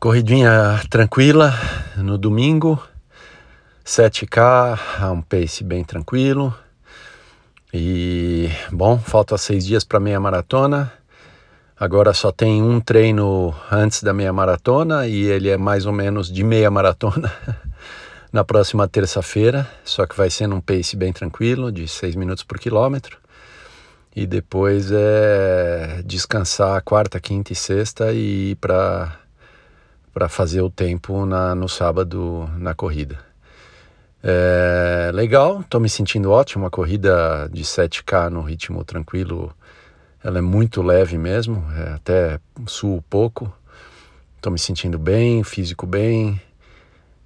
Corridinha tranquila no domingo, 7K, um pace bem tranquilo. E bom, falta seis dias para meia maratona. Agora só tem um treino antes da meia maratona e ele é mais ou menos de meia maratona na próxima terça-feira. Só que vai ser num pace bem tranquilo, de 6 minutos por quilômetro. E depois é descansar quarta, quinta e sexta e ir para para fazer o tempo na, no sábado na corrida. É, legal, estou me sentindo ótimo. A corrida de 7K no ritmo tranquilo, ela é muito leve mesmo, é, até suo pouco. Estou me sentindo bem, físico bem.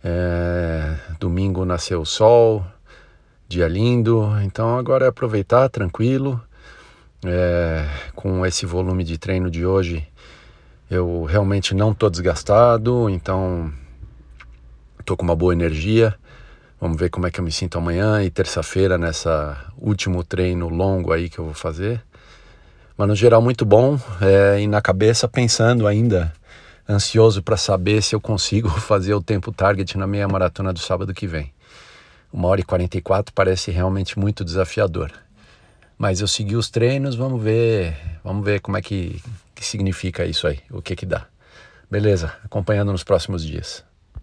É, domingo nasceu o sol, dia lindo. Então agora é aproveitar tranquilo. É, com esse volume de treino de hoje, eu realmente não estou desgastado, então estou com uma boa energia. Vamos ver como é que eu me sinto amanhã e terça-feira nessa último treino longo aí que eu vou fazer. Mas no geral muito bom é, e na cabeça pensando ainda ansioso para saber se eu consigo fazer o tempo target na meia maratona do sábado que vem. Uma hora e 44 parece realmente muito desafiador. Mas eu segui os treinos, vamos ver, vamos ver como é que, que significa isso aí, o que que dá. Beleza, acompanhando nos próximos dias.